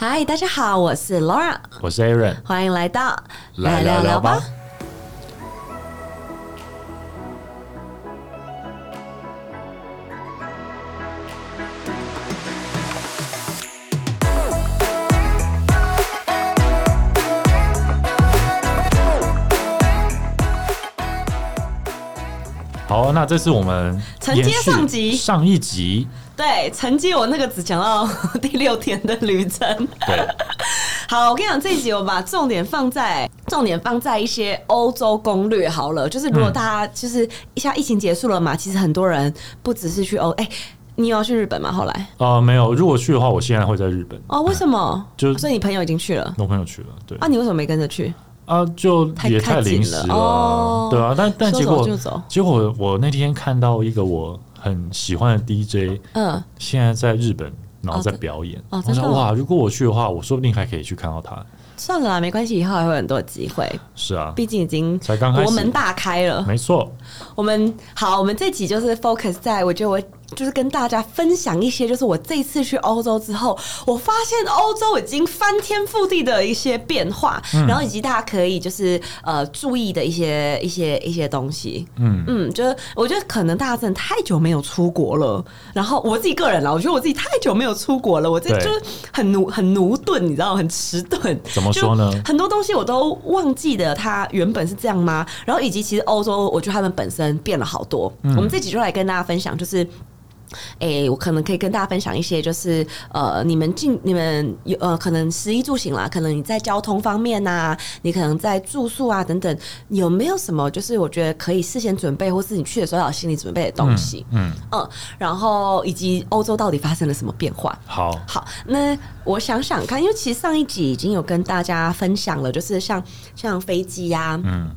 嗨，大家好，我是 Laura，我是 Aaron，欢迎来到来聊聊吧。那这是我们承接上集上一集，对，承接我那个只讲到 第六天的旅程。对，好，我跟你讲，这一集我把重点放在重点放在一些欧洲攻略好了。就是如果大家就是一下疫情结束了嘛，其实很多人不只是去欧，哎，你有要去日本吗？后来啊，没有。如果去的话，我现在会在日本。哦，为什么？就所以你朋友已经去了，我朋友去了，对。啊，你为什么没跟着去？啊，就也太临时了，对啊，但但结果结果我那天看到一个我很喜欢的 DJ，嗯，现在在日本，然后在表演，我想哇，如果我去的话，我说不定还可以去看到他。算了啦，没关系，以后还会很多机会。是啊，毕竟已经才刚开始，国门大开了。没错，我们好，我们这集就是 focus 在，我觉得我。就是跟大家分享一些，就是我这次去欧洲之后，我发现欧洲已经翻天覆地的一些变化，然后以及大家可以就是呃注意的一些一些一些东西。嗯嗯，就是我觉得可能大家真的太久没有出国了，然后我自己个人啦，我觉得我自己太久没有出国了，我这就是很奴很奴钝，你知道，很迟钝。怎么说呢？很多东西我都忘记了，它原本是这样吗？然后以及其实欧洲，我觉得他们本身变了好多。我们这集就来跟大家分享，就是。哎，我可能可以跟大家分享一些，就是呃，你们进你们有呃，可能食衣住行啦，可能你在交通方面呐，你可能在住宿啊等等，有没有什么就是我觉得可以事先准备，或是你去的时候要心理准备的东西？嗯嗯，然后以及欧洲到底发生了什么变化？好，好，那我想想看，因为其实上一集已经有跟大家分享了，就是像像飞机呀，嗯。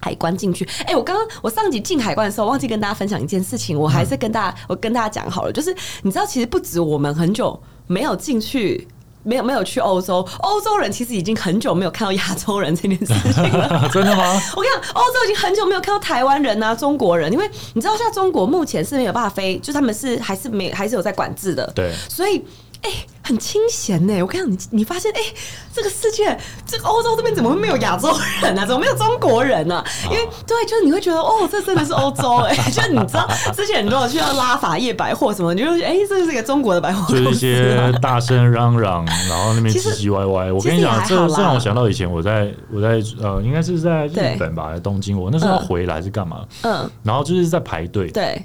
海关进去，哎，我刚刚我上集进海关的时候忘记跟大家分享一件事情，我还是跟大家我跟大家讲好了，就是你知道，其实不止我们很久没有进去，没有没有去欧洲，欧洲人其实已经很久没有看到亚洲人这件事情了。真的吗？我跟你讲，欧洲已经很久没有看到台湾人啊，中国人，因为你知道，像中国目前是没有办法飞，就他们是还是没还是有在管制的，对，所以。哎，很清闲呢。我跟你讲，你你发现，哎，这个世界，这个欧洲这边怎么会没有亚洲人呢？怎么没有中国人呢？因为对，就是你会觉得，哦，这真的是欧洲哎。就是你知道，之前如果去到拉法叶百货什么，你就哎，这是一个中国的百货。就是一些大声嚷嚷，然后那边唧唧歪歪。我跟你讲，这这让我想到以前我在我在呃，应该是在日本吧，在东京。我那时候要回来是干嘛？嗯，然后就是在排队。对。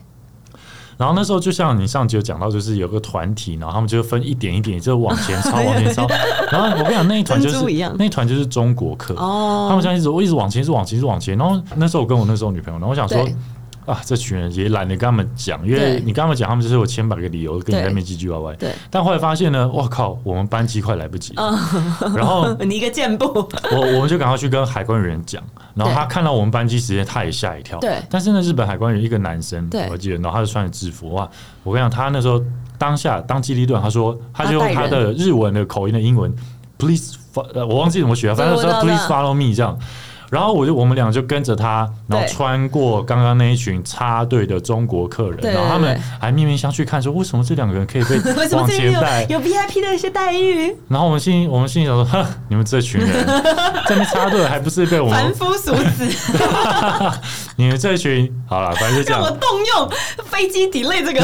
然后那时候就像你上集有讲到，就是有个团体，然后他们就分一点一点就往前抄，往前抄。然后我跟你讲，那一团就是那一团就是中国客，他们这样一直我一直往前，一直往前，一直往前。然后那时候我跟我那时候女朋友，然后我想说。啊，这群人也懒得跟他们讲，因为你跟他们讲，他们就是有千百个理由跟你在那边唧唧歪歪。对。但后来发现呢，我靠，我们班机快来不及。然后 你一个箭步，我我们就赶快去跟海关人员讲，然后他看到我们班机时间，他也吓一跳。对。但是呢，日本海关员一个男生，我记得，然后他就穿着制服，哇！我跟你讲，他那时候当下当机立断，他说，他就用他的日文的口音的英文，please，我忘记怎么学，反正说 please follow me 这样。然后我就我们俩就跟着他，然后穿过刚刚那一群插队的中国客人，然后他们还面面相觑看说，为什么这两个人可以被 往前带，有 VIP 的一些待遇。然后我们心我们心里想说，哼，你们这群人 在那插队，还不是被我们凡夫俗子？你们这群好了，反正就这样。让我动用飞机 delay 这个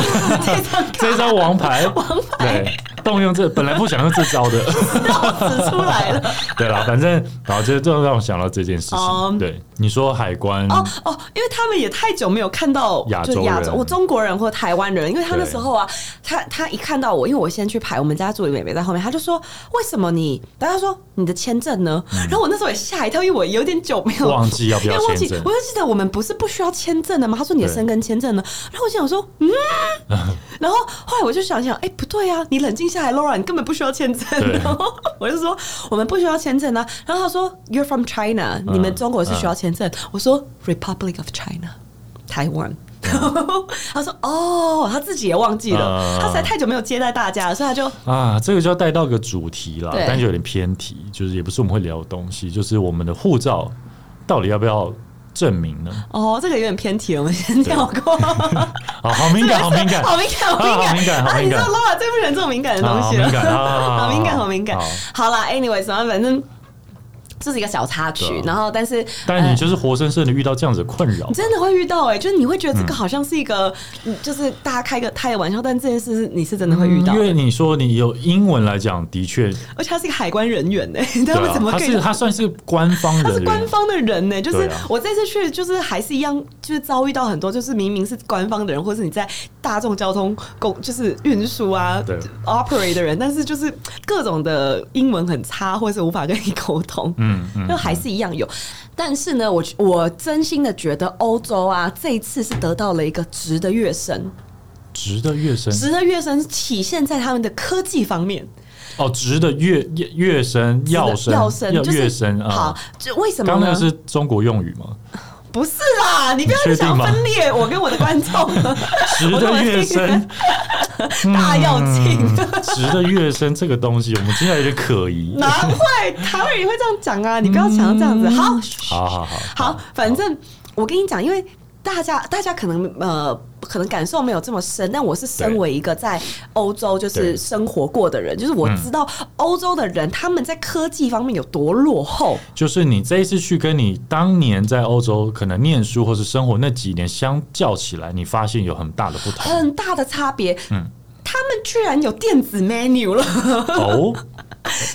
这张这张王牌，王牌。动用这本来不想用这招的，指出来了。对了，反正然后就就让我想到这件事情。对，你说海关哦哦，因为他们也太久没有看到亚洲亚洲，我中国人或台湾人，因为他那时候啊，他他一看到我，因为我先去排，我们家助理妹妹在后面，他就说：“为什么你？”大家说：“你的签证呢？”然后我那时候也吓一跳，因为我有点久没有忘记要 不要签证，我就记得我们不是不需要签证的吗？他说：“你的生根签证呢？”然后我想说：“嗯。”然后后来我就想想，哎，不对啊，你冷静下来，Laura，你根本不需要签证。然后我就说，我们不需要签证啊。然后他说，You're from China，你们中国是需要签证。我说，Republic of China，台湾。他说，哦，他自己也忘记了，他实在太久没有接待大家了，所以他就啊，这个就要带到个主题了，但是有点偏题，就是也不是我们会聊的东西，就是我们的护照到底要不要？证明呢？哦，这个有点偏题了，我们先跳过。好 好敏感，好敏感，好敏感，好敏感，好敏感。你知道 Laura 最不喜欢这种敏感的东西了，好敏感，好敏感，好敏感。好了，anyway，什么反正。这是一个小插曲，然后但是，但是你就是活生生的遇到这样子的困扰，你真的会遇到哎，就是你会觉得这个好像是一个，就是大家开个开个玩笑，但这件事是你是真的会遇到。因为你说你有英文来讲，的确，而且他是一个海关人员 呢，他们怎么？他是他算是官方人，他是官方的人呢，就是我这次去就是还是一样，就是遭遇到很多，就是明明是官方的人，或是你在大众交通公就是运输啊，operate 的人，但是就是各种的英文很差，或是无法跟你沟通，嗯嗯，就还是。一样有，但是呢，我我真心的觉得欧洲啊，这一次是得到了一个值的跃升，值的跃升，值的跃升体现在他们的科技方面。哦，值的跃跃跃升，要升要升跃升啊！好，就为什么？刚那个是中国用语吗？不是啦，你不要想分裂我跟我的观众。值的越深，大要进。值的越深这个东西，我们听起来有点可疑。难怪？台湾人会这样讲啊？你不要想这样子。好，好好好，好，反正我跟你讲，因为。大家，大家可能呃，可能感受没有这么深，但我是身为一个在欧洲就是生活过的人，就是我知道欧洲的人他们在科技方面有多落后。就是你这一次去跟你当年在欧洲可能念书或是生活那几年相较起来，你发现有很大的不同，很大的差别。嗯，他们居然有电子 menu 了。哦。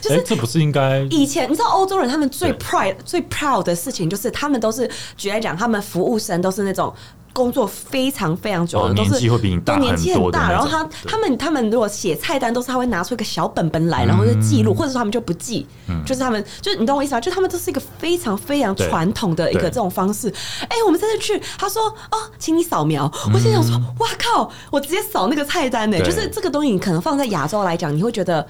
就是这不是应该？以前你知道欧洲人他们最 pride 最 proud 的事情，就是他们都是举来讲，他们服务生都是那种。工作非常非常久的，都是都年纪很大。然后他他们他们如果写菜单，都是他会拿出一个小本本来，然后就记录，或者说他们就不记，就是他们就是你懂我意思吗？就他们都是一个非常非常传统的一个这种方式。哎，我们这次去，他说哦，请你扫描。我心想说，哇靠，我直接扫那个菜单呢。就是这个东西，你可能放在亚洲来讲，你会觉得。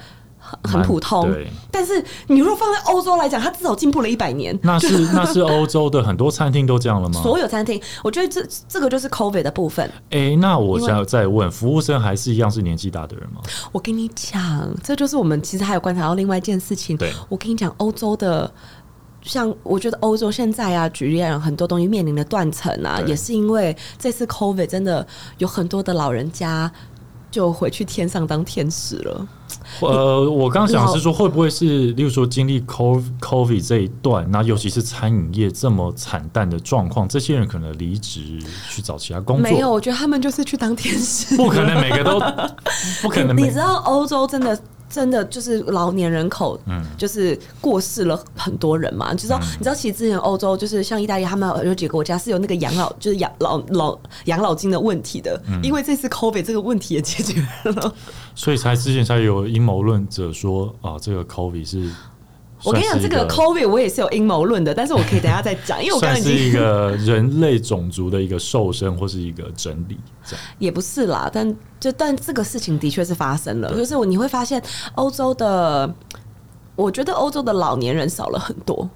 很普通，但是你如果放在欧洲来讲，它至少进步了一百年。那是那是欧洲的很多餐厅都这样了吗？所有餐厅，我觉得这这个就是 COVID 的部分。哎，那我想再问，服务生还是一样是年纪大的人吗？我跟你讲，这就是我们其实还有观察到另外一件事情。对，我跟你讲，欧洲的像我觉得欧洲现在啊，举例讲，很多东西面临的断层啊，也是因为这次 COVID 真的有很多的老人家就回去天上当天使了。呃，我刚想是说，会不会是，例如说经历 COVID 这一段，那尤其是餐饮业这么惨淡的状况，这些人可能离职去找其他工作？没有，我觉得他们就是去当天使，不可能每个都不可能。你知道欧洲真的？真的就是老年人口，嗯，就是过世了很多人嘛。就知道你知道，其实之前欧洲就是像意大利，他们有几个国家是有那个养老，就是养老老养老金的问题的。因为这次 COVID 这个问题也解决了，所以才之前才有阴谋论者说啊，这个 COVID 是。我跟你讲，这个 COVID 我也是有阴谋论的，但是我可以等下再讲，因为我刚才是一个人类种族的一个瘦身或是一个整理，这样也不是啦，但就但这个事情的确是发生了，就是你会发现欧洲的，我觉得欧洲的老年人少了很多，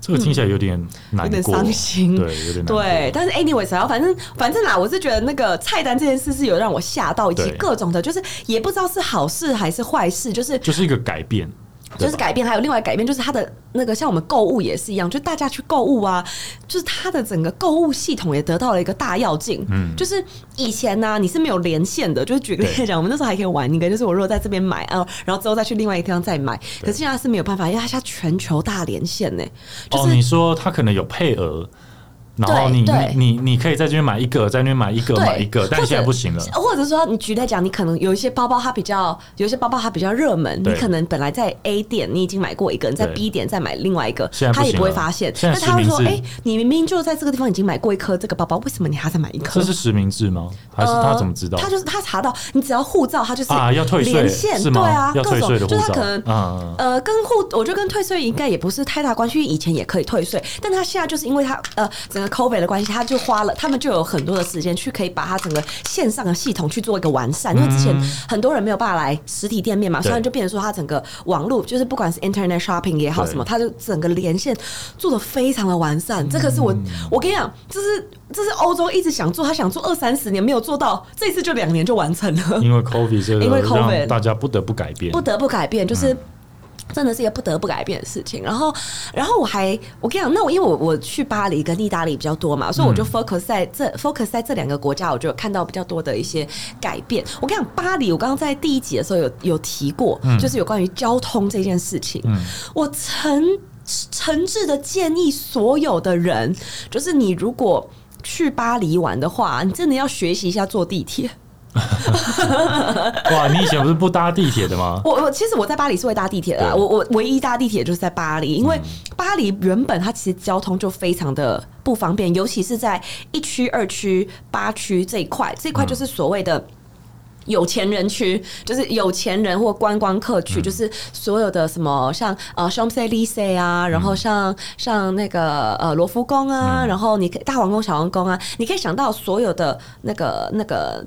这个听起来有点难，有点伤心，对，有点对，但是 anyway，然后反正反正啦，我是觉得那个菜单这件事是有让我吓到，以及各种的，就是也不知道是好事还是坏事，就是就是一个改变。就是改变，还有另外改变，就是它的那个像我们购物也是一样，就大家去购物啊，就是它的整个购物系统也得到了一个大跃进。嗯，就是以前呢，你是没有连线的，就是举个例子讲，我们那时候还可以玩一个，就是我如果在这边买啊，然后之后再去另外一个地方再买，可是现在是没有办法，因为它现在全球大连线呢。哦，你说它可能有配额。然后你你你你可以在这边买一个，在那边买一个买一个，但现在不行了。或者说，你举例讲，你可能有一些包包它比较，有一些包包它比较热门，你可能本来在 A 点你已经买过一个，你在 B 点再买另外一个，他也不会发现。那他会说：“哎，你明明就在这个地方已经买过一颗这个包包，为什么你还在买一颗？”这是实名制吗？还是他怎么知道？他就是他查到，你只要护照，他就是啊要退税是吗？对啊，要退税的护照。可能呃跟护，我觉得跟退税应该也不是太大关系，因为以前也可以退税，但他现在就是因为他呃整个 COVID 的关系，他。就花了，他们就有很多的时间去可以把它整个线上的系统去做一个完善，因为之前很多人没有办法来实体店面嘛，所以就变成说，它整个网络就是不管是 Internet shopping 也好什么，它就整个连线做的非常的完善。这个是我我跟你讲，这是这是欧洲一直想做，他想做二三十年没有做到，这次就两年就完成了。因为 COVID 这个，因为 COVID 大家不得不改变，不得不改变，就是。真的是一个不得不改变的事情。然后，然后我还我跟你讲，那我因为我我去巴黎跟意大利比较多嘛，所以我就 focus 在这 focus 在这两个国家，我就看到比较多的一些改变。我跟你讲，巴黎，我刚刚在第一集的时候有有提过，就是有关于交通这件事情。我诚诚挚的建议所有的人，就是你如果去巴黎玩的话，你真的要学习一下坐地铁。哇，你以前不是不搭地铁的吗？我我其实我在巴黎是会搭地铁的，我我唯一搭地铁就是在巴黎，因为巴黎原本它其实交通就非常的不方便，尤其是在一区、二区、八区这一块，这一块就是所谓的有钱人区，就是有钱人或观光客区，就是所有的什么像呃 Champs Elysees 啊，然后像像那个呃罗浮宫啊，然后你大皇宫、小皇宫啊，你可以想到所有的那个那个。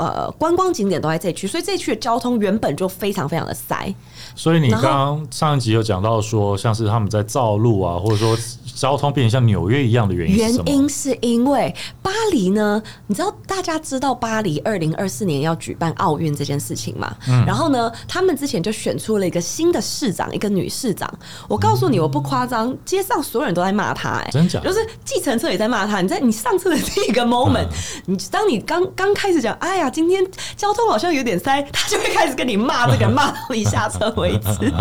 呃，观光景点都在这区，所以这区的交通原本就非常非常的塞。所以你刚刚上一集有讲到说，像是他们在造路啊，或者说。交通变成像纽约一样的原因，原因是因为巴黎呢？你知道大家知道巴黎二零二四年要举办奥运这件事情吗？然后呢，他们之前就选出了一个新的市长，一个女市长。我告诉你，我不夸张，街上所有人都在骂她，哎，真假？就是计程车也在骂她。你在你上车的那一个 moment，你当你刚刚开始讲，哎呀，今天交通好像有点塞，他就会开始跟你骂这个，骂到你下车为止。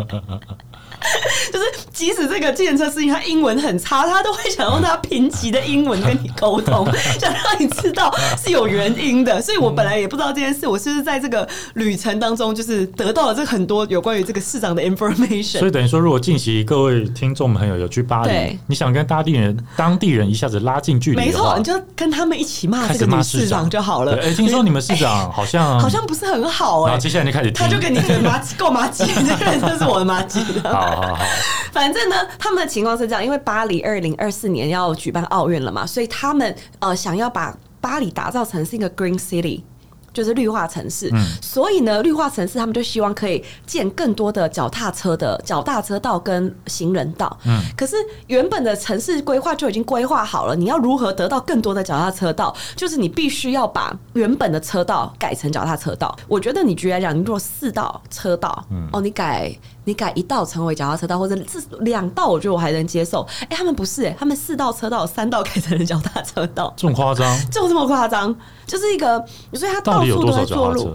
就是，即使这个计程车司机他英文很差，他都会想用他贫瘠的英文跟你沟通，想让你知道是有原因的。所以我本来也不知道这件事，我是不是在这个旅程当中，就是得到了这很多有关于这个市长的 information。所以等于说，如果近期各位听众朋友有去巴黎，你想跟当地人当地人一下子拉近距离，没错，你就跟他们一起骂这个女市长就好了。哎，听说你们市长好像 好像不是很好哎，接下来就开始，他就跟你妈够妈鸡，这个人就是我的妈鸡了。反正呢，他们的情况是这样，因为巴黎二零二四年要举办奥运了嘛，所以他们呃想要把巴黎打造成是一个 Green City。就是绿化城市，嗯所以呢，绿化城市他们就希望可以建更多的脚踏车的脚踏车道跟行人道。嗯，可是原本的城市规划就已经规划好了，你要如何得到更多的脚踏车道？就是你必须要把原本的车道改成脚踏车道。我觉得你举例来讲，你如果四道车道，嗯哦，你改你改一道成为脚踏车道，或者是两道，我觉得我还能接受。哎，他们不是，哎，他们四道车道三道改成了脚踏车道，这么夸张？就这么夸张？就是一个，所以他到处都在做路。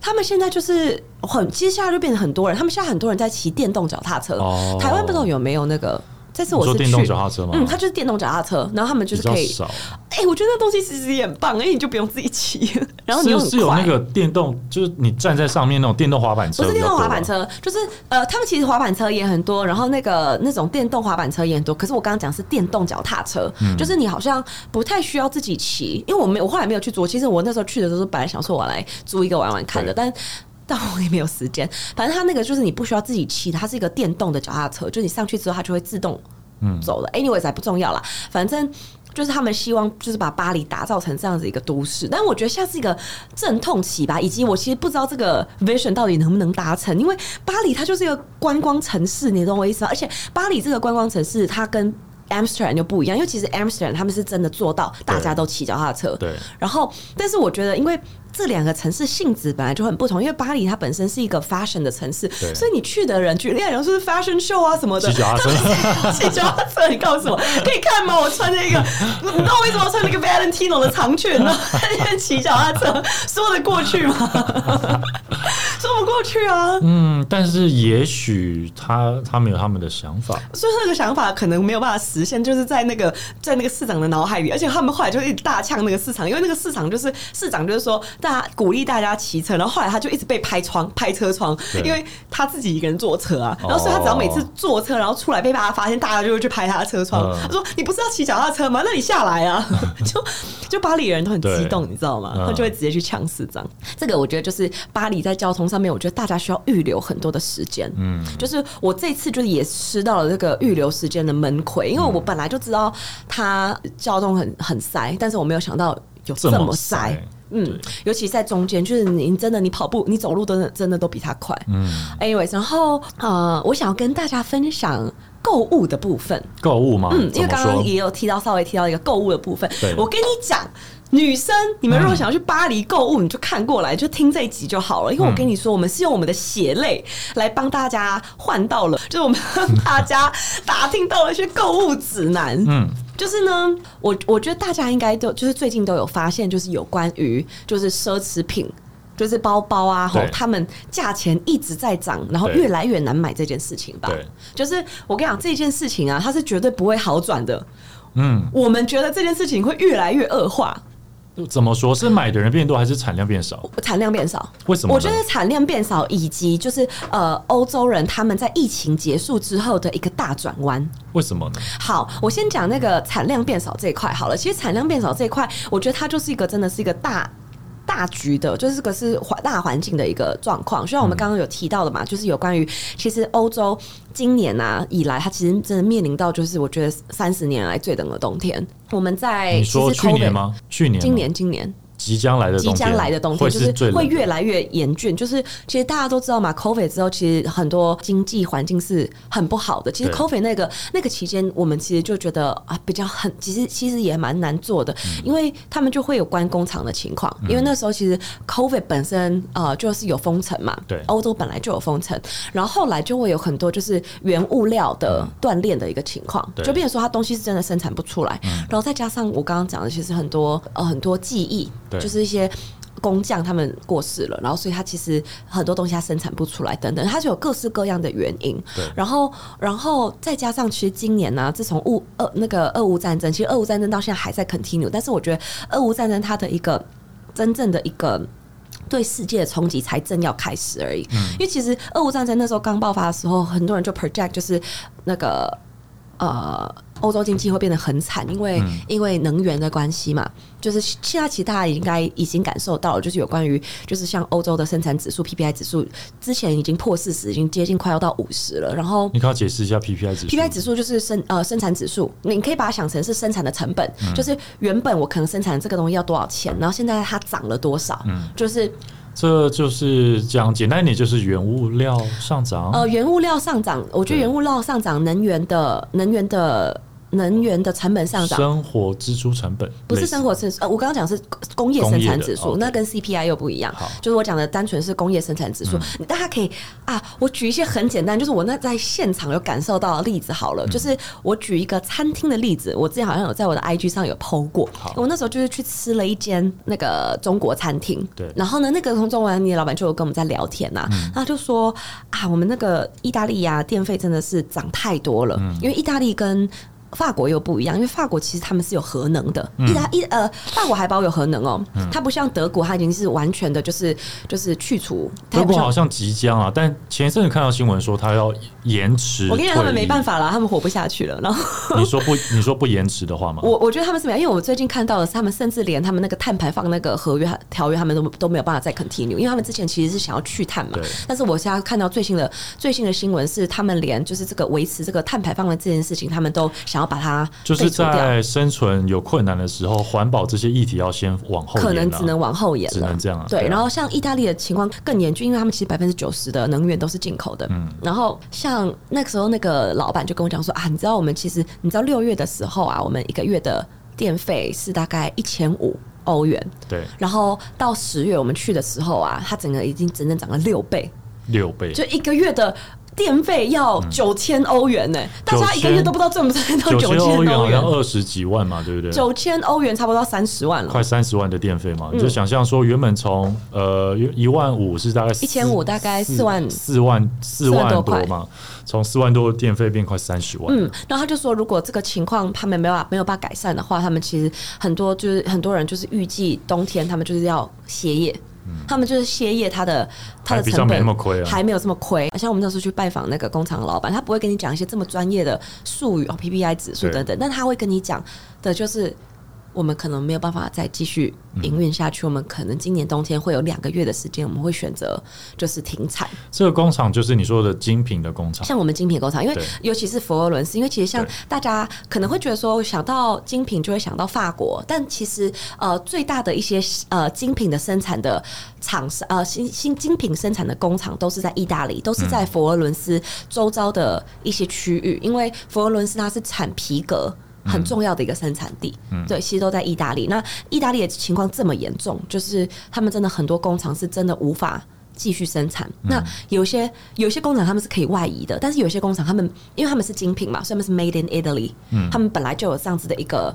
他们现在就是很，接下来就变成很多人。他们现在很多人在骑电动脚踏车。台湾不知道有没有那个。这次我是电动脚踏车吗？嗯，它就是电动脚踏车，然后他们就是可以。哎，我觉得那东西其实也很棒，因为你就不用自己骑，然后你又是有那个电动，就是你站在上面那种电动滑板车。不是电动滑板车，就是呃，他们其实滑板车也很多，然后那个那种电动滑板车也很多。可是我刚刚讲是电动脚踏车，就是你好像不太需要自己骑，因为我没我后来没有去租。其实我那时候去的时候，本来想说我来租一个玩玩看的，但 但我也没有时间。反正它那个就是你不需要自己骑，它是一个电动的脚踏车，就你上去之后，它就会自动。嗯，走了。Anyways，还不重要啦，反正就是他们希望就是把巴黎打造成这样子一个都市。但我觉得像是一个阵痛期吧，以及我其实不知道这个 vision 到底能不能达成，因为巴黎它就是一个观光城市，你懂我意思吗？而且巴黎这个观光城市，它跟 Amsterdam 就不一样，因为其实 Amsterdam 他们是真的做到大家都骑脚踏车。对。然后，但是我觉得，因为这两个城市性质本来就很不同，因为巴黎它本身是一个 fashion 的城市，所以你去的人，举例来说，是 fashion show 啊什么的，骑脚踏车，骑脚踏车，你告诉我，可以看吗？我穿着一个，你知道为什么穿那个 Valentino 的长裙呢？在那边骑脚踏车，说得过去吗？说不过去啊。嗯，但是也许他他们有他们的想法，所以那个想法可能没有办法实现，就是在那个在那个市长的脑海里，而且他们后来就一直大呛那个市场，因为那个市场就是市长就是说。大家鼓励大家骑车，然后后来他就一直被拍窗、拍车窗，因为他自己一个人坐车啊。然后所以他只要每次坐车，然后出来被大家发现，大家就会去拍他的车窗。他说：“你不是要骑脚踏车吗？那你下来啊！” 就就巴黎人都很激动，你知道吗？他就会直接去抢市长。这个我觉得就是巴黎在交通上面，我觉得大家需要预留很多的时间。嗯，就是我这次就是也吃到了这个预留时间的闷亏，因为我本来就知道他交通很很塞，但是我没有想到有这么塞。嗯，尤其在中间，就是你真的你跑步、你走路真的真的都比他快。嗯，anyways，然后呃，我想要跟大家分享购物的部分。购物吗？嗯，因为刚刚也有提到，稍微提到一个购物的部分。我跟你讲，女生，你们如果想要去巴黎购物，你就看过来，就听这一集就好了。因为我跟你说，我们是用我们的血泪来帮大家换到了，就是我们大家打听到了一些购物指南。嗯，就是呢，我我觉得大家应该都就是最近都有发现，就是有关于就是奢侈品，就是包包啊，吼，他们价钱一直在涨，然后越来越难买这件事情吧。对，就是我跟你讲这件事情啊，它是绝对不会好转的。嗯，我们觉得这件事情会越来越恶化。怎么说？是买的人变多，还是产量变少？产量变少。为什么？我觉得产量变少，以及就是呃，欧洲人他们在疫情结束之后的一个大转弯。为什么呢？好，我先讲那个产量变少这一块好了。其实产量变少这一块，我觉得它就是一个真的是一个大。大局的，就是这个是环大环境的一个状况。虽然我们刚刚有提到的嘛，就是有关于其实欧洲今年啊以来，它其实真的面临到就是我觉得三十年来最冷的冬天。我们在你说去年吗？去年？今年？今年？即将来的即将来的冬天，就是会越来越严峻。就是其实大家都知道嘛，COVID 之后，其实很多经济环境是很不好的。其实 COVID 那个那个期间，我们其实就觉得啊，比较很，其实其实也蛮难做的，因为他们就会有关工厂的情况。因为那时候其实 COVID 本身呃就是有封城嘛，对，欧洲本来就有封城，然后后来就会有很多就是原物料的断裂的一个情况，就变成说它东西是真的生产不出来。然后再加上我刚刚讲的，其实很多呃很多记忆。就是一些工匠他们过世了，然后所以他其实很多东西他生产不出来，等等，他就有各式各样的原因。然后，然后再加上其实今年呢，自从乌俄那个俄乌战争，其实俄乌战争到现在还在 continue，但是我觉得俄乌战争它的一个真正的一个对世界的冲击才正要开始而已。嗯因为其实俄乌战争那时候刚爆发的时候，很多人就 project 就是那个呃。欧洲经济会变得很惨，因为因为能源的关系嘛，就是现在其实大家应该已经感受到了，就是有关于就是像欧洲的生产指数 PPI 指数之前已经破四十，已经接近快要到五十了。然后你可以解释一下 PPI 指数？PPI 指数就是生呃生产指数，你可以把它想成是生产的成本，就是原本我可能生产这个东西要多少钱，然后现在它涨了多少，嗯，就是这就是讲简单一点，就是原物料上涨。呃，原物料上涨，我觉得原物料上涨，能源的能源的。能源的成本上涨，生活支出成本不是生活支呃，我刚刚讲是工业生产指数，那跟 CPI 又不一样。就是我讲的单纯是工业生产指数，大家可以啊，我举一些很简单，就是我那在现场有感受到的例子好了，就是我举一个餐厅的例子，我之前好像有在我的 IG 上有 PO 过，我那时候就是去吃了一间那个中国餐厅，对，然后呢，那个从中国餐厅的老板就有跟我们在聊天呐，他就说啊，我们那个意大利呀，电费真的是涨太多了，因为意大利跟法国又不一样，因为法国其实他们是有核能的，意大一呃，法国还保有核能哦，它不像德国，它已经是完全的，就是就是去除。德国好像即将啊，但前一阵子看到新闻说它要延迟。我跟你讲，他们没办法了，他们活不下去了。然后 你说不，你说不延迟的话吗？我我觉得他们是没有，因为我最近看到的是，他们甚至连他们那个碳排放那个合约条约，他们都都没有办法再 continue，因为他们之前其实是想要去碳嘛。但是我现在看到最新的最新的新闻是，他们连就是这个维持这个碳排放的这件事情，他们都想。然后把它就是在生存有困难的时候，环保这些议题要先往后，可能只能往后延，只能这样。对，然后像意大利的情况更严峻，因为他们其实百分之九十的能源都是进口的。嗯，然后像那个时候那个老板就跟我讲说啊，你知道我们其实你知道六月的时候啊，我们一个月的电费是大概一千五欧元。对，然后到十月我们去的时候啊，它整个已经整整涨了六倍，六倍，就一个月的。电费要九千欧元呢，大家一个月都不知道挣不挣到九千欧元，好像二十几万嘛，对不对？九千欧元差不多三十万了，快三十万的电费嘛，你就想象说，原本从呃一万五是大概一千五，大概四万四万四万多嘛，从四万多的电费变快三十万。嗯，然后他就说，如果这个情况他们没有没有办法改善的话，他们其实很多就是很多人就是预计冬天他们就是要歇业。他们就是歇业，他的他的成本还没有这么亏。像我们那时候去拜访那个工厂老板，他不会跟你讲一些这么专业的术语哦，PPI 指数等等，但他会跟你讲的就是。我们可能没有办法再继续营运下去，我们可能今年冬天会有两个月的时间，我们会选择就是停产。这个工厂就是你说的精品的工厂，像我们精品工厂，因为尤其是佛罗伦斯，因为其实像大家可能会觉得说想到精品就会想到法国，但其实呃最大的一些呃精品的生产的厂商呃新新精品生产的工厂都是在意大利，都是在佛罗伦斯周遭的一些区域，因为佛罗伦斯它是产皮革。很重要的一个生产地。嗯对，其实都在意大利。那意大利的情况这么严重，就是他们真的很多工厂是真的无法继续生产。那有些有些工厂他们是可以外移的，但是有些工厂他们因为他们是精品嘛，所以他们是 made in Italy，嗯他们本来就有这样子的一个。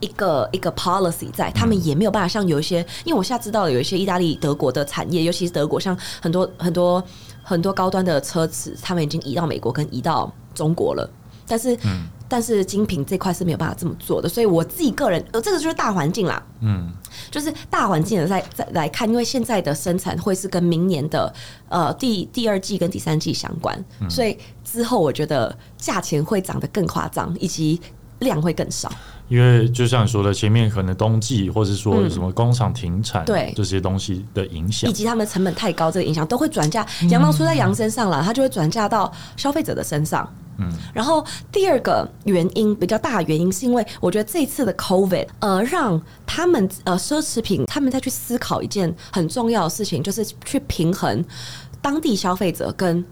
一个一个 policy 在，他们也没有办法像有一些，因为我现在知道有一些意大利、德国的产业，尤其是德国，像很多很多很多高端的车子，他们已经移到美国跟移到中国了。但是，但是精品这块是没有办法这么做的。所以我自己个人，呃，这个就是大环境啦，嗯，就是大环境的在在来看，因为现在的生产会是跟明年的呃第第二季跟第三季相关，所以之后我觉得价钱会涨得更夸张，以及量会更少。因为就像你说的，前面可能冬季，或者说什么工厂停产，对这些东西的影响，以及他们成本太高，这个影响都会转嫁羊毛出在羊身上了，它就会转嫁到消费者的身上。嗯，然后第二个原因比较大的原因，是因为我觉得这次的 COVID，呃，让他们呃奢侈品他们再去思考一件很重要的事情，就是去平衡当地消费者跟。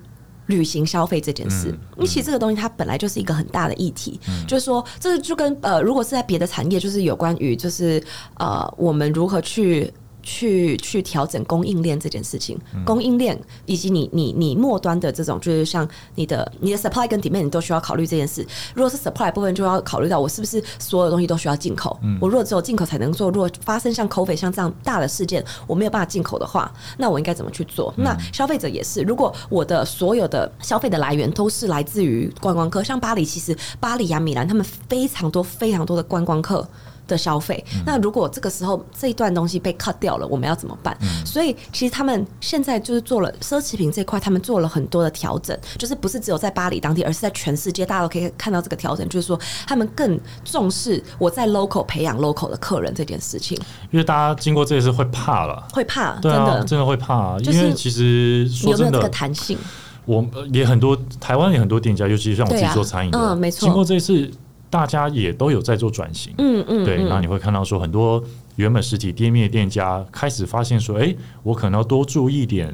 旅行消费这件事，因为其实这个东西它本来就是一个很大的议题，就是说，这就跟呃，如果是在别的产业，就是有关于就是呃，我们如何去。去去调整供应链这件事情，供应链以及你你你末端的这种，就是像你的你的 supply 跟 demand 你都需要考虑这件事。如果是 supply 部分，就要考虑到我是不是所有东西都需要进口。我如果只有进口才能做，如果发生像 COVID 像这样大的事件，我没有办法进口的话，那我应该怎么去做？那消费者也是，如果我的所有的消费的来源都是来自于观光客，像巴黎，其实巴黎呀、米兰，他们非常多非常多的观光客。的消费，那如果这个时候这一段东西被 cut 掉了，我们要怎么办？所以其实他们现在就是做了奢侈品这块，他们做了很多的调整，就是不是只有在巴黎当地，而是在全世界，大家都可以看到这个调整，就是说他们更重视我在 local 培养 local 的客人这件事情。因为大家经过这一次会怕了，会怕，真的。真的会怕，因为其实说真的，弹性，我也很多台湾也很多店家，尤其是像我自己做餐饮的，嗯，没错，经过这次。大家也都有在做转型，嗯嗯，对，那你会看到说很多原本实体店面的店家开始发现说，哎，我可能要多注意点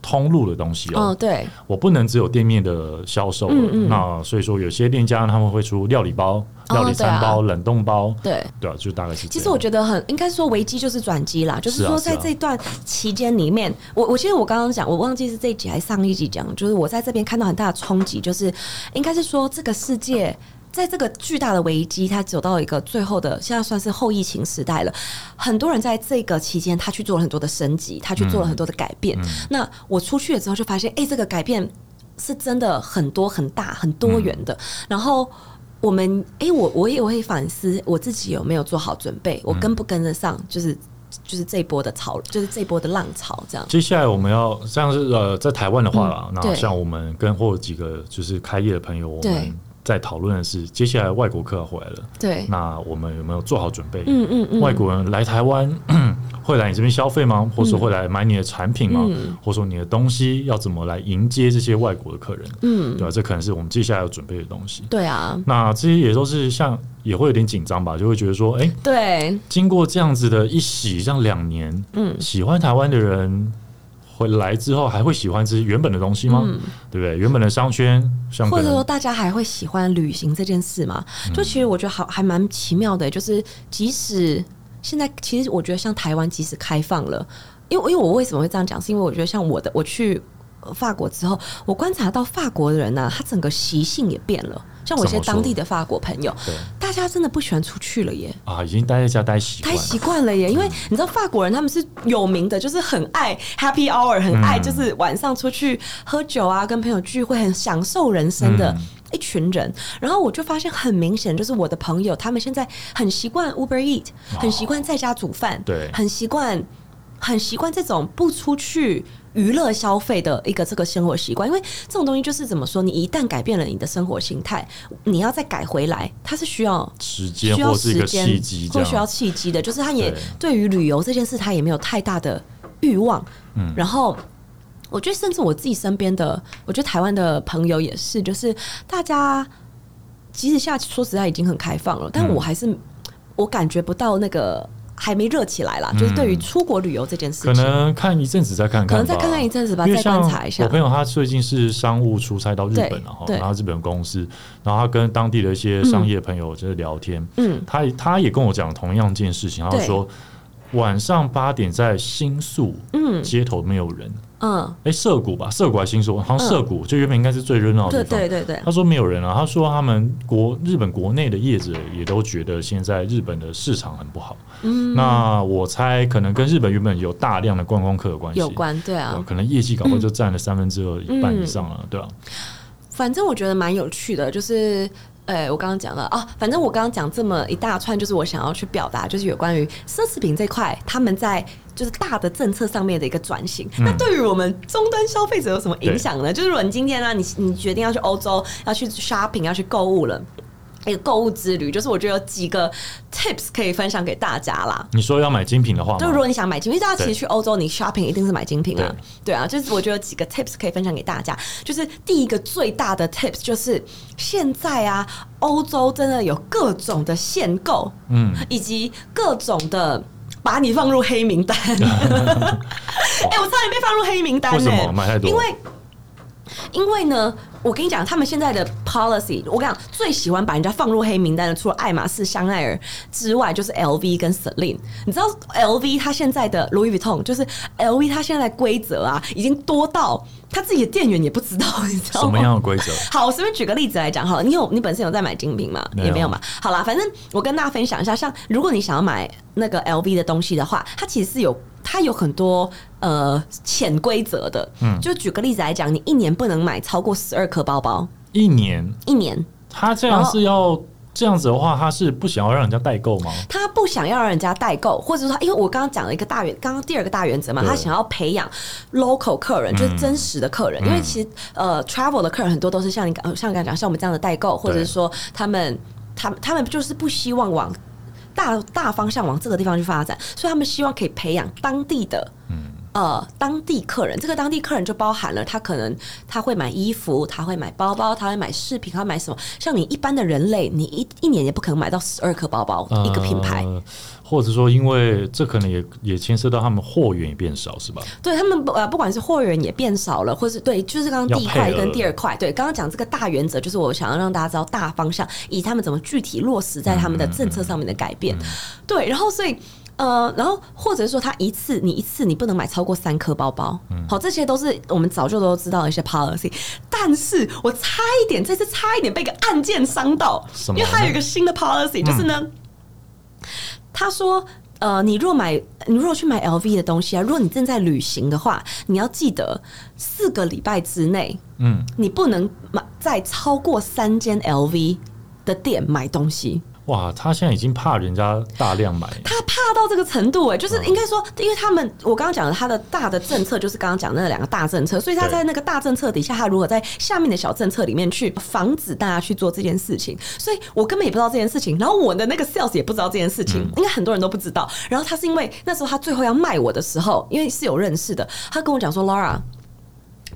通路的东西哦，对，我不能只有店面的销售，那所以说有些店家他们会出料理包、料理餐包、冷冻包，对。对啊，就大概是。其实我觉得很应该说危机就是转机啦，就是说在这段期间里面，我我其实我刚刚讲，我忘记是这一集还是上一集讲，就是我在这边看到很大的冲击，就是应该是说这个世界。在这个巨大的危机，他走到一个最后的，现在算是后疫情时代了。很多人在这个期间，他去做了很多的升级，他去做了很多的改变。那我出去了之后，就发现，哎，这个改变是真的很多、很大、很多元的。然后我们，哎，我我也会反思我自己有没有做好准备，我跟不跟得上，就是就是这一波的潮，就是这一波的浪潮这样。接下来我们要像是呃，在台湾的话，那像我们跟或几个就是开业的朋友，我们。在讨论的是，接下来外国客要回来了，对，那我们有没有做好准备？嗯嗯嗯，外国人来台湾 会来你这边消费吗？或者说会来买你的产品吗？或者说你的东西要怎么来迎接这些外国的客人？嗯，对吧？这可能是我们接下来要准备的东西。对啊，那这些也都是像也会有点紧张吧，就会觉得说，哎，对，经过这样子的一洗，像两年，嗯，喜欢台湾的人。回来之后还会喜欢这些原本的东西吗？对不对？原本的商圈，或者说大家还会喜欢旅行这件事吗？就其实我觉得好还蛮奇妙的，就是即使现在，其实我觉得像台湾即使开放了，因为因为我为什么会这样讲？是因为我觉得像我的我去。法国之后，我观察到法国的人呢，他整个习性也变了。像我一些当地的法国朋友，大家真的不喜欢出去了耶！啊，已经待在家待习待习惯了耶。因为你知道法国人他们是有名的，就是很爱 Happy Hour，很爱就是晚上出去喝酒啊，跟朋友聚会，很享受人生的一群人。然后我就发现很明显，就是我的朋友他们现在很习惯 Uber Eat，很习惯在家煮饭，对，很习惯。很习惯这种不出去娱乐消费的一个这个生活习惯，因为这种东西就是怎么说，你一旦改变了你的生活形态，你要再改回来，它是需要时间，需要时间，或需要契机的。就是他也对于旅游这件事，他也没有太大的欲望。嗯，然后我觉得，甚至我自己身边的，我觉得台湾的朋友也是，就是大家即使下说实在已经很开放了，但我还是我感觉不到那个。还没热起来啦，就是对于出国旅游这件事情，可能看一阵子再看看，可能再看看一阵子吧，再观察一下。我朋友他最近是商务出差到日本了哈，然后日本公司，然后他跟当地的一些商业朋友就是聊天，嗯，他他也跟我讲同样一件事情，他说晚上八点在新宿，嗯，街头没有人。嗯，哎，涩谷吧，涩谷还新说？好像涩谷，就原本应该是最热闹的地方。对对对对。他说没有人啊，他说他们国日本国内的业者也都觉得现在日本的市场很不好。嗯。那我猜可能跟日本原本有大量的观光客有关系。有关，对啊。可能业绩搞不好就占了三分之二一半以上了，对吧？反正我觉得蛮有趣的，就是。哎，我刚刚讲了啊，反正我刚刚讲这么一大串，就是我想要去表达，就是有关于奢侈品这块，他们在就是大的政策上面的一个转型。那对于我们终端消费者有什么影响呢？就是如果你今天呢，你你决定要去欧洲，要去 shopping，要去购物了。一个购物之旅，就是我觉得有几个 tips 可以分享给大家啦。你说要买精品的话，就如果你想买精品，大家其实去欧洲，你 shopping 一定是买精品啊。对啊，就是我觉得有几个 tips 可以分享给大家。就是第一个最大的 tips 就是现在啊，欧洲真的有各种的限购，嗯，以及各种的把你放入黑名单。哎，我差点被放入黑名单，为什么买太多？因为因为呢。我跟你讲，他们现在的 policy，我跟你讲，最喜欢把人家放入黑名单的，除了爱马仕、香奈儿之外，就是 LV 跟 Celine。你知道 LV 它现在的 Louis Vuitton，就是 LV 它现在规则啊，已经多到他自己的店员也不知道，你知道吗？什么样的规则？好，我随便举个例子来讲哈，你有你本身有在买精品吗？也没有嘛。好啦，反正我跟大家分享一下，像如果你想要买那个 LV 的东西的话，它其实是有。它有很多呃潜规则的，嗯，就举个例子来讲，你一年不能买超过十二颗包包，一年？一年，他这样是要这样子的话，他是不想要让人家代购吗？他不想要让人家代购，或者说，因为我刚刚讲了一个大原，刚刚第二个大原则嘛，他想要培养 local 客人，就是真实的客人，因为其实呃 travel 的客人很多都是像你刚像刚讲像我们这样的代购，或者是说他们他们他们就是不希望往。大大方向往这个地方去发展，所以他们希望可以培养当地的，呃，当地客人。这个当地客人就包含了他可能他会买衣服，他会买包包，他会买饰品，他会买什么？像你一般的人类，你一一年也不可能买到十二颗包包一个品牌。或者说，因为这可能也也牵涉到他们货源也变少，是吧？对他们呃，不管是货源也变少了，或是对，就是刚刚第一块跟第二块，对，刚刚讲这个大原则，就是我想要让大家知道大方向，以他们怎么具体落实在他们的政策上面的改变。对，然后所以呃，然后或者是说，他一次你一次你不能买超过三颗包包，好，这些都是我们早就都知道的一些 policy。但是我差一点，这次差一点被个案件伤到，因为他有一个新的 policy，就是呢。他说：“呃，你若买，你若去买 LV 的东西啊，如果你正在旅行的话，你要记得四个礼拜之内，嗯，你不能买在超过三间 LV 的店买东西。”哇，他现在已经怕人家大量买，他怕到这个程度哎，就是应该说，因为他们我刚刚讲的他的大的政策就是刚刚讲那两个大政策，所以他在那个大政策底下，他如何在下面的小政策里面去防止大家去做这件事情，所以我根本也不知道这件事情，然后我的那个 sales 也不知道这件事情，应该很多人都不知道。然后他是因为那时候他最后要卖我的时候，因为是有认识的，他跟我讲说，Laura，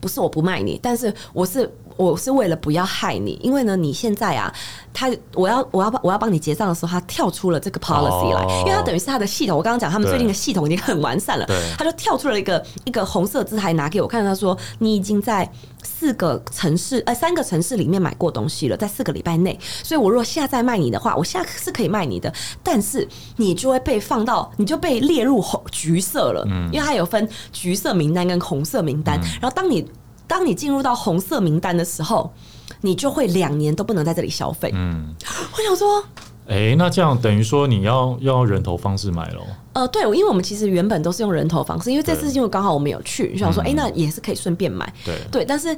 不是我不卖你，但是我是。我是为了不要害你，因为呢，你现在啊，他我要我要我要帮你结账的时候，他跳出了这个 policy 来，因为他等于是他的系统。我刚刚讲他们最近的系统已经很完善了，他就跳出了一个一个红色字牌拿给我看，他说你已经在四个城市呃三个城市里面买过东西了，在四个礼拜内，所以我如果现在卖你的话，我现在是可以卖你的，但是你就会被放到你就被列入红橘色了，嗯，因为它有分橘色名单跟红色名单，然后当你。当你进入到红色名单的时候，你就会两年都不能在这里消费。嗯，我想说，哎，那这样等于说你要要人头方式买喽？呃，对，因为我们其实原本都是用人头方式，因为这次因为刚好我们有去，就想说，哎，那也是可以顺便买。对对，但是。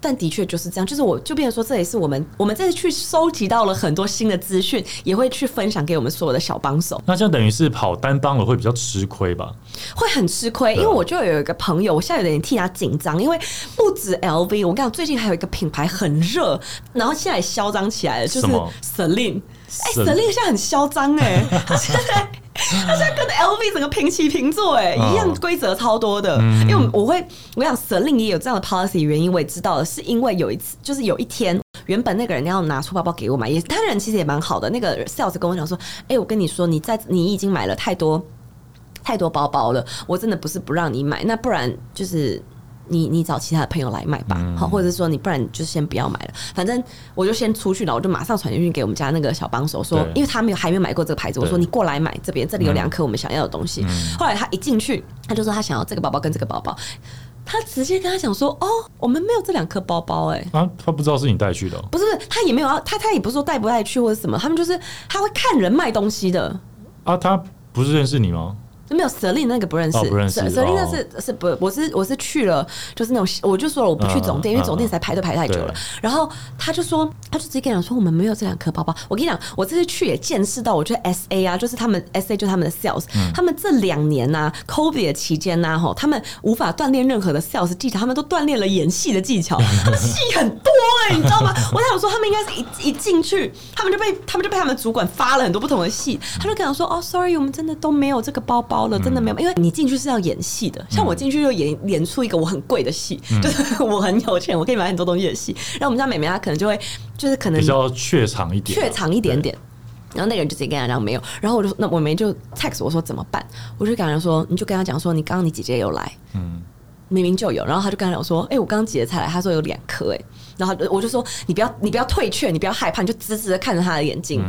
但的确就是这样，就是我就变成说，这也是我们我们这次去收集到了很多新的资讯，也会去分享给我们所有的小帮手。那这样等于是跑单帮了会比较吃亏吧？会很吃亏，因为我就有一个朋友，我现在有点替他紧张，因为不止 LV，我跟你讲，最近还有一个品牌很热，然后现在也嚣张起来了，就是 Celine。哎，Celine 现在很嚣张哎，他 现在。他现在跟 LV 整个平起平坐，哎，一样规则超多的。因为我会，我想 Celine 也有这样的 policy，原因我也知道了，是因为有一次，就是有一天，原本那个人要拿出包包给我买，也他人其实也蛮好的。那个 sales 跟我讲说：“哎，我跟你说，你在你已经买了太多太多包包了，我真的不是不让你买，那不然就是你你找其他的朋友来买吧，好，或者是说你不然就先不要买了。反正我就先出去了，我就马上传简讯给我们家那个小帮手说，因为他没有还没有买过这个牌子，我说你过来买这边，这里有两颗我们想要的东西。后来他一进去，他就说他想要这个包包跟这个包包。”他直接跟他讲说：“哦，我们没有这两颗包包，哎，啊，他不知道是你带去的，不是，他也没有要，他他也不是说带不带去或者什么，他们就是他会看人卖东西的，啊，他不是认识你吗？”没有舍利那个不认识，不认识。舍利那是是不，我是我是去了，就是那种，我就说了我不去总店，因为总店才排队排太久了。然后他就说，他就直接跟讲说，我们没有这两颗包包。我跟你讲，我这次去也见识到，我觉得 S A 啊，就是他们 S A 就他们的 sales，他们这两年呐，COVID 的期间呐，吼，他们无法锻炼任何的 sales 技巧，他们都锻炼了演戏的技巧，他们戏很多哎，你知道吗？我想说，他们应该是一一进去，他们就被他们就被他们主管发了很多不同的戏，他就跟我说，哦，sorry，我们真的都没有这个包包了，真的没有，因为。你进去是要演戏的，像我进去就演演出一个我很贵的戏，就是我很有钱，我可以买很多东西的戏。然后我们家美美她可能就会就是可能比较怯场一点，怯场一点点。然后那个人就直接跟他讲没有，然后我就那我没就 text 我说怎么办？我就跟他说，你就跟他讲说，你刚刚你姐姐有来，嗯，明明就有。然后他就跟他讲说，哎，我刚刚姐姐才来，他说有两颗，哎，然后我就说你不要你不要退却，你不要害怕，你就直直的看着他的眼睛。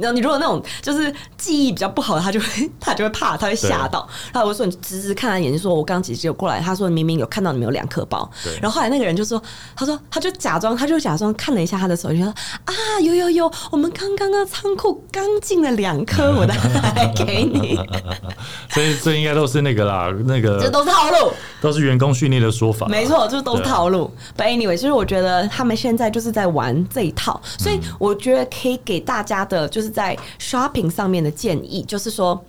然后你如果那种就是记忆比较不好的，他就会 他就会怕，他会吓到。然后我说你直直看他眼睛，说我刚刚姐姐有过来，他说明明有看到你们有两颗包。然后后来那个人就说，他说他就假装，他就假装看了一下他的手机，说啊有有有，我们刚刚那仓库刚进了两颗，我带给你。所以这应该都是那个啦，那个这都是套路，都是员工训练的说法。没错，就是都是套路。But anyway，其实我觉得他们现在就是在玩这一套，所以我觉得可以给大家的就是。在 shopping 上面的建议就是说，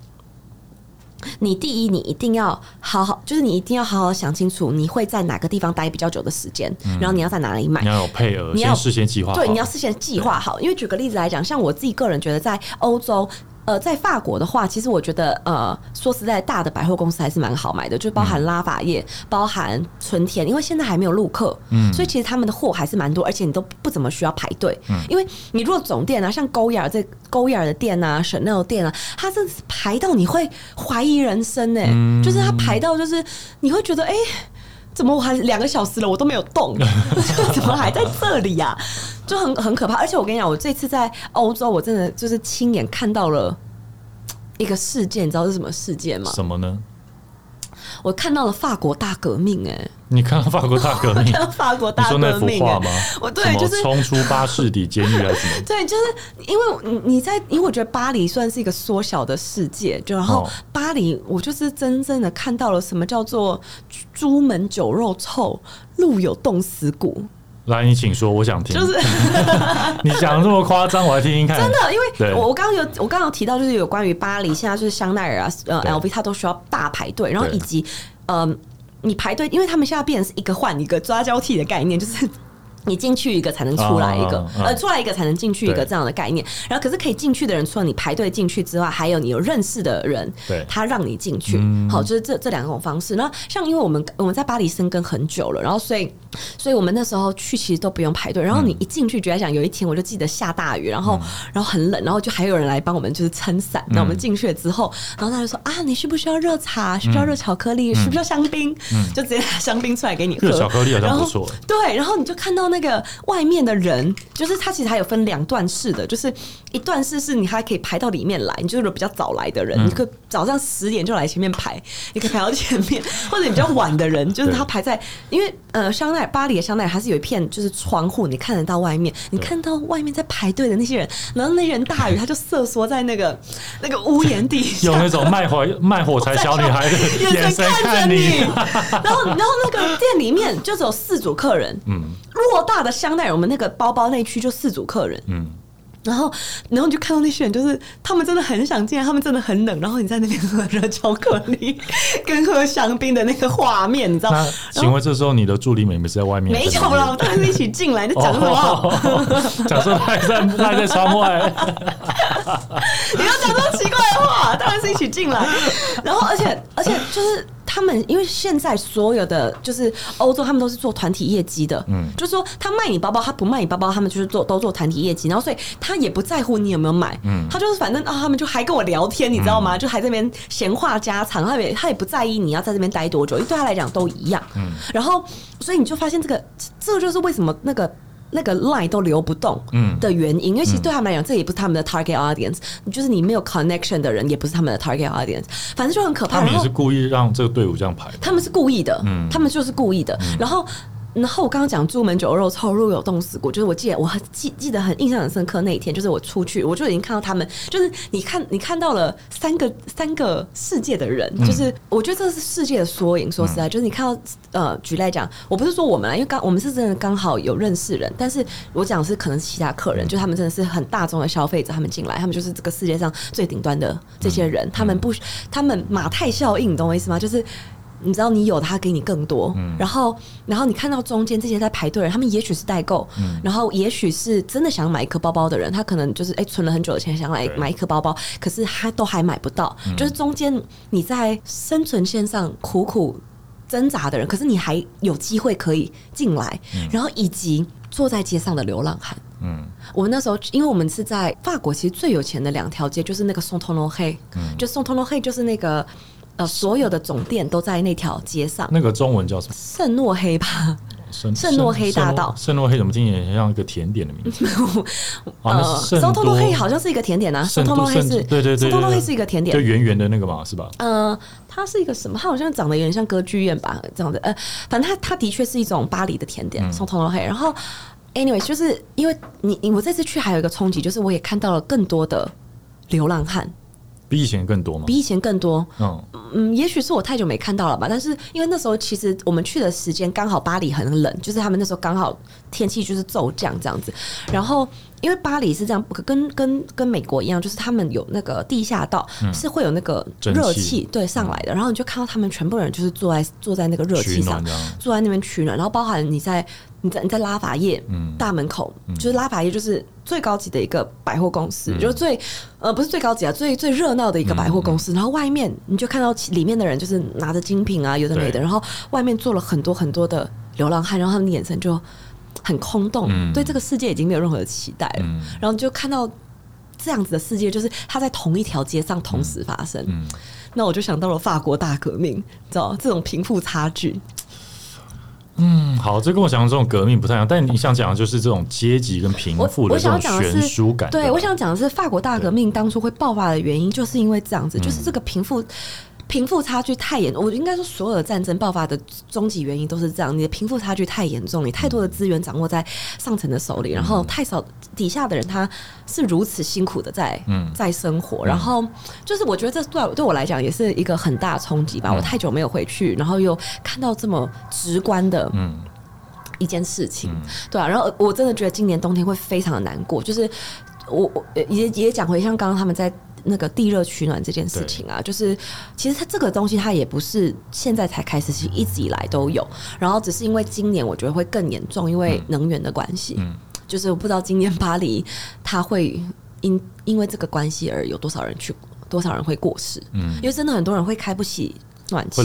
你第一，你一定要好好，就是你一定要好好想清楚，你会在哪个地方待比较久的时间，然后你要在哪里买，你要有配额，你要事先计划，对，你要事先计划好。因为举个例子来讲，像我自己个人觉得，在欧洲。呃，在法国的话，其实我觉得，呃，说实在，大的百货公司还是蛮好买的，就包含拉法叶、包含春田，因为现在还没有入客，嗯，所以其实他们的货还是蛮多，而且你都不怎么需要排队，嗯，因为你如果总店啊，像勾雅这勾雅的店啊、Chanel 店啊，它是排到你会怀疑人生呢，就是它排到就是你会觉得，哎，怎么我还两个小时了，我都没有动，怎么还在这里呀？就很很可怕，而且我跟你讲，我这次在欧洲，我真的就是亲眼看到了一个事件，你知道是什么事件吗？什么呢？我看到了法国大革命，哎，你看到法国大革命？法国大革命？你说那幅画吗？我对，就是冲出巴士底监狱还是什么？对，就是因为你你在，因为我觉得巴黎算是一个缩小的世界，就然后巴黎，我就是真正的看到了什么叫做朱门酒肉臭，路有冻死骨。来，你请说，我想听。就是 你讲的这么夸张，我来听听看。真的，因为我我刚刚有我刚刚提到，就是有关于巴黎，现在就是香奈儿啊，呃，L V，它都需要大排队，然后以及呃，你排队，因为他们现在变成是一个换一个抓交替的概念，就是。你进去一个才能出来一个，呃，出来一个才能进去一个这样的概念。然后，可是可以进去的人，除了你排队进去之外，还有你有认识的人，他让你进去。好，就是这这两种方式。那像因为我们我们在巴黎生根很久了，然后所以所以我们那时候去其实都不用排队。然后你一进去，觉得想有一天我就记得下大雨，然后然后很冷，然后就还有人来帮我们就是撑伞。那我们进去了之后，然后他就说啊，你需不需要热茶？需不需要热巧克力？需不需要香槟？就直接拿香槟出来给你喝。热巧克力好像不错。对，然后你就看到。那个外面的人，就是他其实还有分两段式的，就是一段式是你还可以排到里面来，你就是比较早来的人，你可早上十点就来前面排，你可以排到前面，或者你比较晚的人，就是他排在，因为呃香奈巴黎的香奈还是有一片就是窗户，你看得到外面，你看到外面在排队的那些人，然后那些人大雨他就瑟缩在那个 那个屋檐底下，有那种卖火卖火柴小女孩的眼神看着你，然后然后那个店里面就只有四组客人，嗯。偌大的香奈儿，我们那个包包那区就四组客人，嗯，然后，然后你就看到那些人，就是他们真的很想进来，他们真的很冷，然后你在那边喝热巧克力跟喝香槟的那个画面，你知道？请问这时候你的助理妹妹是在外面？没有了，当然是一起进来。你讲什么？讲说他在他在窗外。你要讲这么奇怪的话，当然是一起进来。然后，而且而且就是。他们因为现在所有的就是欧洲，他们都是做团体业绩的，嗯，就是说他卖你包包，他不卖你包包，他们就是做都做团体业绩，然后所以他也不在乎你有没有买，嗯，他就是反正啊，他们就还跟我聊天，你知道吗？就还在那边闲话家常，他也他也不在意你要在这边待多久，因为对他来讲都一样，嗯，然后所以你就发现这个，这就是为什么那个。那个 line 都流不动的原因，因为其实对他们来讲，这也不是他们的 target audience，就是你没有 connection 的人，也不是他们的 target audience，反正就很可怕。他们也是故意让这个队伍这样排，他们是故意的，他们就是故意的，然后。然后我刚刚讲朱门酒肉臭，路有冻死骨，就是我记得我很记记得很印象很深刻那一天，就是我出去，我就已经看到他们，就是你看你看到了三个三个世界的人，就是我觉得这是世界的缩影。说实在，就是你看到呃，举例来讲，我不是说我们，因为刚我们是真的刚好有认识人，但是我讲是可能是其他客人，就他们真的是很大众的消费者，他们进来，他们就是这个世界上最顶端的这些人，他们不，他们马太效应，你懂我意思吗？就是。你知道你有他给你更多，然后然后你看到中间这些在排队人，他们也许是代购，然后也许是真的想买一颗包包的人，他可能就是哎存了很久的钱想来买一颗包包，可是他都还买不到。就是中间你在生存线上苦苦挣扎的人，可是你还有机会可以进来，然后以及坐在街上的流浪汉。嗯，我们那时候因为我们是在法国，其实最有钱的两条街就是那个松托诺黑，就松托诺黑就是那个。呃，所有的总店都在那条街上。那个中文叫什么？圣诺黑吧。圣圣诺黑大道。圣诺黑怎么听起来像一个甜点的名字？呃，圣托诺黑好像是一个甜点啊。圣托诺黑是，对对对，圣托诺黑是一个甜点，就圆圆的那个嘛，是吧？呃，它是一个什么？它好像长得有点像歌剧院吧，这样的。呃，反正它它的确是一种巴黎的甜点，圣托诺黑。然后，anyway，就是因为你你我这次去还有一个冲击，就是我也看到了更多的流浪汉。比以前更多吗？比以前更多。嗯嗯，也许是我太久没看到了吧。但是因为那时候其实我们去的时间刚好巴黎很冷，就是他们那时候刚好天气就是骤降这样子。然后因为巴黎是这样，跟跟跟美国一样，就是他们有那个地下道是会有那个热气对上来的。然后你就看到他们全部人就是坐在坐在那个热气上，坐在那边取暖。然后包含你在。你在你在拉法叶大门口，就是拉法叶就是最高级的一个百货公司，就是最呃不是最高级啊，最最热闹的一个百货公司。然后外面你就看到里面的人就是拿着精品啊，有的没的。然后外面坐了很多很多的流浪汉，然后他们的眼神就很空洞，对这个世界已经没有任何的期待了。然后就看到这样子的世界，就是它在同一条街上同时发生。那我就想到了法国大革命，知道这种贫富差距。嗯，好，这跟我想的这种革命不太一样。但你想讲的就是这种阶级跟贫富的这种悬殊感。对，我想讲的是法国大革命当初会爆发的原因，就是因为这样子，就是这个贫富。贫富差距太严，我应该说所有的战争爆发的终极原因都是这样：你的贫富差距太严重，你太多的资源掌握在上层的手里，然后太少底下的人他是如此辛苦的在在生活。然后就是我觉得这对对我来讲也是一个很大冲击吧。我太久没有回去，然后又看到这么直观的嗯一件事情，对啊。然后我真的觉得今年冬天会非常的难过。就是我我也也讲回像刚刚他们在。那个地热取暖这件事情啊，就是其实它这个东西它也不是现在才开始，是一直以来都有。然后只是因为今年我觉得会更严重，因为能源的关系。嗯，就是我不知道今年巴黎它会因因为这个关系而有多少人去，多少人会过世。嗯，因为真的很多人会开不起暖气，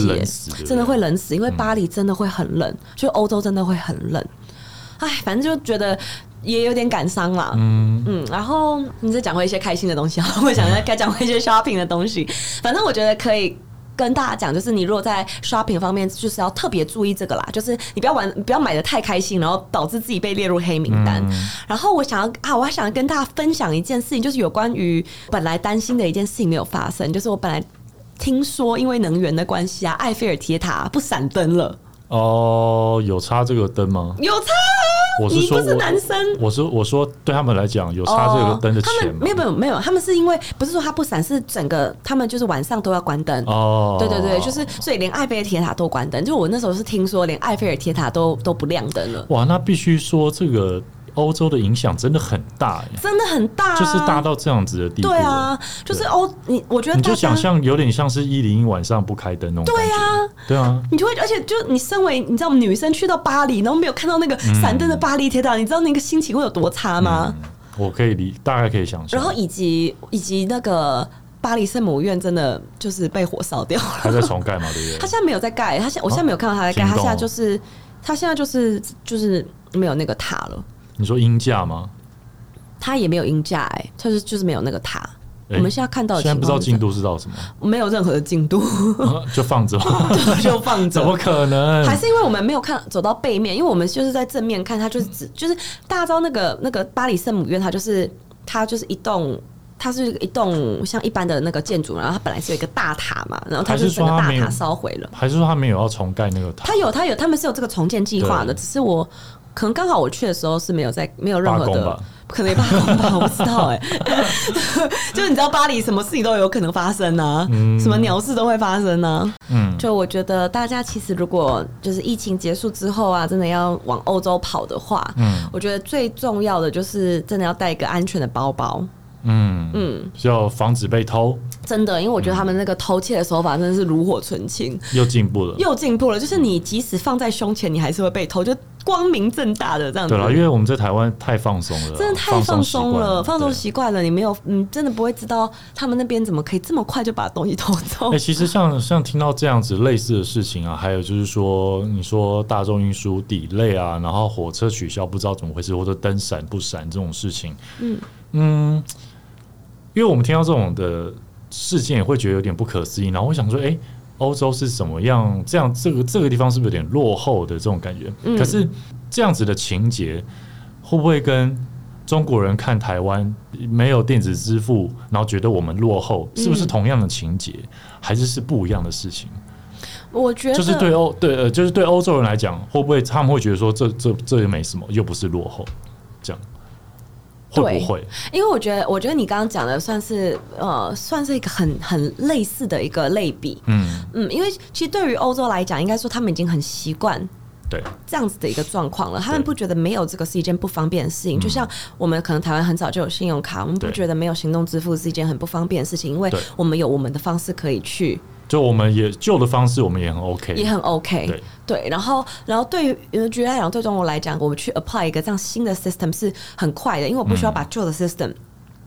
真的会冷死，因为巴黎真的会很冷，就欧洲真的会很冷。哎，反正就觉得。也有点感伤啦，嗯嗯，然后你再讲回一些开心的东西啊，我想再该讲回一些 shopping 的东西。反正我觉得可以跟大家讲，就是你如果在 shopping 方面，就是要特别注意这个啦，就是你不要玩，不要买的太开心，然后导致自己被列入黑名单。然后我想要啊，我还想要跟大家分享一件事情，就是有关于本来担心的一件事情没有发生，就是我本来听说因为能源的关系啊，埃菲尔铁塔不闪灯了。哦，有插这个灯吗？有插。我是说，是男生。我说，我说，对他们来讲，有插这个灯的钱吗？没有，没有，没有。他们是因为不是说他不闪，是整个他们就是晚上都要关灯。哦，对对对，就是所以连埃菲尔铁塔都关灯。就我那时候是听说，连埃菲尔铁塔都都不亮灯了。哇，那必须说这个。欧洲的影响真的很大，真的很大，就是大到这样子的地步。对啊，就是欧，你我觉得你就想象有点像是一零一晚上不开灯那种。对啊，对啊，你就会，而且就你身为你知道女生去到巴黎，然后没有看到那个闪灯的巴黎铁塔，你知道那个心情会有多差吗？我可以理，大概可以想象。然后以及以及那个。巴黎圣母院真的就是被火烧掉了，还在重盖吗，对不对？他现在没有在盖，他现我现在没有看到他在盖，他现在就是他现在就是就是没有那个塔了。你说鹰架吗？他也没有鹰架，哎，就是就是没有那个塔。我们现在看到，现在不知道进度是到什么，没有任何的进度，就放着，就放着，怎么可能？还是因为我们没有看走到背面，因为我们就是在正面看，它就是只就是大家知道那个那个巴黎圣母院，它就是它就是一栋，它是一栋像一般的那个建筑，然后它本来是有一个大塔嘛，然后它是整个大塔烧毁了，还是说他没有要重盖那个塔？它有，它有，他们是有这个重建计划的，只是我可能刚好我去的时候是没有在没有任何的。可能也罢工吧，我不知道哎。就是你知道巴黎什么事情都有可能发生呢，什么鸟事都会发生呢。嗯，就我觉得大家其实如果就是疫情结束之后啊，真的要往欧洲跑的话，嗯，我觉得最重要的就是真的要带一个安全的包包。嗯嗯，要防止被偷。真的，因为我觉得他们那个偷窃的手法真的是炉火纯青，又进步了，又进步了。就是你即使放在胸前，你还是会被偷，就光明正大的这样子。对了，因为我们在台湾太放松了，真的太放松了，放松习惯了，你没有，你真的不会知道他们那边怎么可以这么快就把东西偷走。哎，其实像像听到这样子类似的事情啊，还有就是说，你说大众运输抵累啊，然后火车取消不知道怎么回事，或者灯闪不闪这种事情，嗯嗯。因为我们听到这种的事件，也会觉得有点不可思议。然后我想说，哎，欧洲是怎么样？这样这个这个地方是不是有点落后的这种感觉？可是这样子的情节，会不会跟中国人看台湾没有电子支付，然后觉得我们落后，是不是同样的情节，还是是不一样的事情？我觉得就是对欧对呃，就是对欧洲人来讲，会不会他们会觉得说，这这这也没什么，又不是落后，这样。会不会？因为我觉得，我觉得你刚刚讲的算是呃，算是一个很很类似的一个类比。嗯嗯，因为其实对于欧洲来讲，应该说他们已经很习惯对这样子的一个状况了。他们不觉得没有这个是一件不方便的事情。就像我们可能台湾很早就有信用卡，我们不觉得没有行动支付是一件很不方便的事情，因为我们有我们的方式可以去。就我们也旧的方式，我们也很 OK，也很 OK。对对，然后然后对于举例来讲，对中国来讲，我们去 apply 一个这样新的 system 是很快的，因为我不需要把旧的 system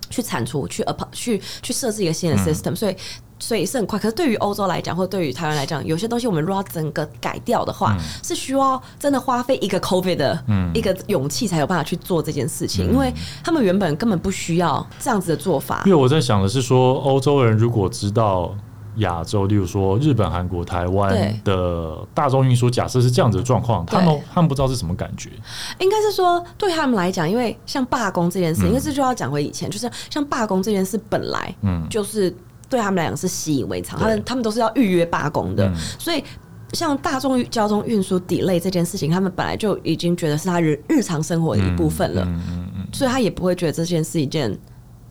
去铲除，去 apply 去去设置一个新的 system，所以所以是很快。可是对于欧洲来讲，或对于台湾来讲，有些东西我们如果要整个改掉的话，是需要真的花费一个 COVID 的一个勇气才有办法去做这件事情，因为他们原本根本不需要这样子的做法。因为我在想的是说，欧洲人如果知道。亚洲，例如说日本、韩国、台湾的大众运输，假设是这样子的状况，他们他们不知道是什么感觉。应该是说，对他们来讲，因为像罢工这件事，因为这就要讲回以前，就是像罢工这件事本来，嗯，就是对他们来讲是习以为常，他们他们都是要预约罢工的，所以像大众交通运输 delay 这件事情，他们本来就已经觉得是他日日常生活的一部分了，嗯嗯嗯，所以他也不会觉得这件是一件。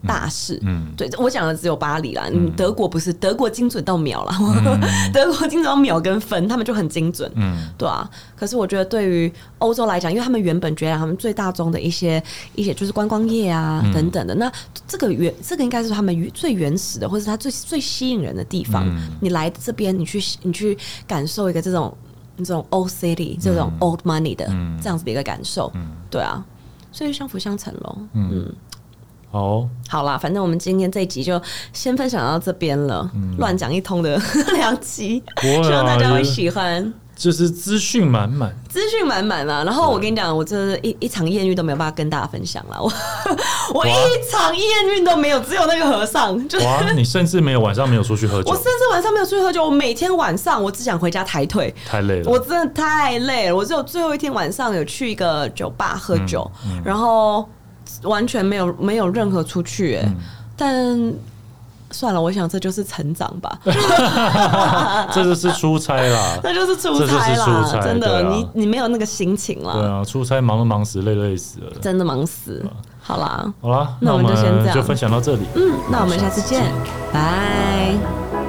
大事，嗯，对我讲的只有巴黎啦，嗯，德国不是德国精准到秒了，德国精准到秒跟分，他们就很精准，嗯，对啊。可是我觉得对于欧洲来讲，因为他们原本觉得他们最大宗的一些一些就是观光业啊等等的，那这个原这个应该是他们最原始的，或是他最最吸引人的地方。你来这边，你去你去感受一个这种这种 old city 这种 old money 的这样子的一个感受，对啊，所以相辅相成喽，嗯。好，好啦，反正我们今天这一集就先分享到这边了，乱讲一通的 两集，希望大家会喜欢。就是资讯满满，资讯满满啊！然后我跟你讲，我这一一场艳遇都没有办法跟大家分享了，我 我一场艳遇都没有，只有那个和尚。就哇，你甚至没有晚上没有出去喝酒，我甚至晚上没有出去喝酒，我每天晚上我只想回家抬腿，太累了，我真的太累了，我只有最后一天晚上有去一个酒吧喝酒，然后。完全没有没有任何出去哎，但算了，我想这就是成长吧。这就是出差啦，那就是出差啦，真的，你你没有那个心情了。对啊，出差忙都忙死，累累死了，真的忙死。好啦，好啦，那我们就先这样，就分享到这里。嗯，那我们下次见，拜。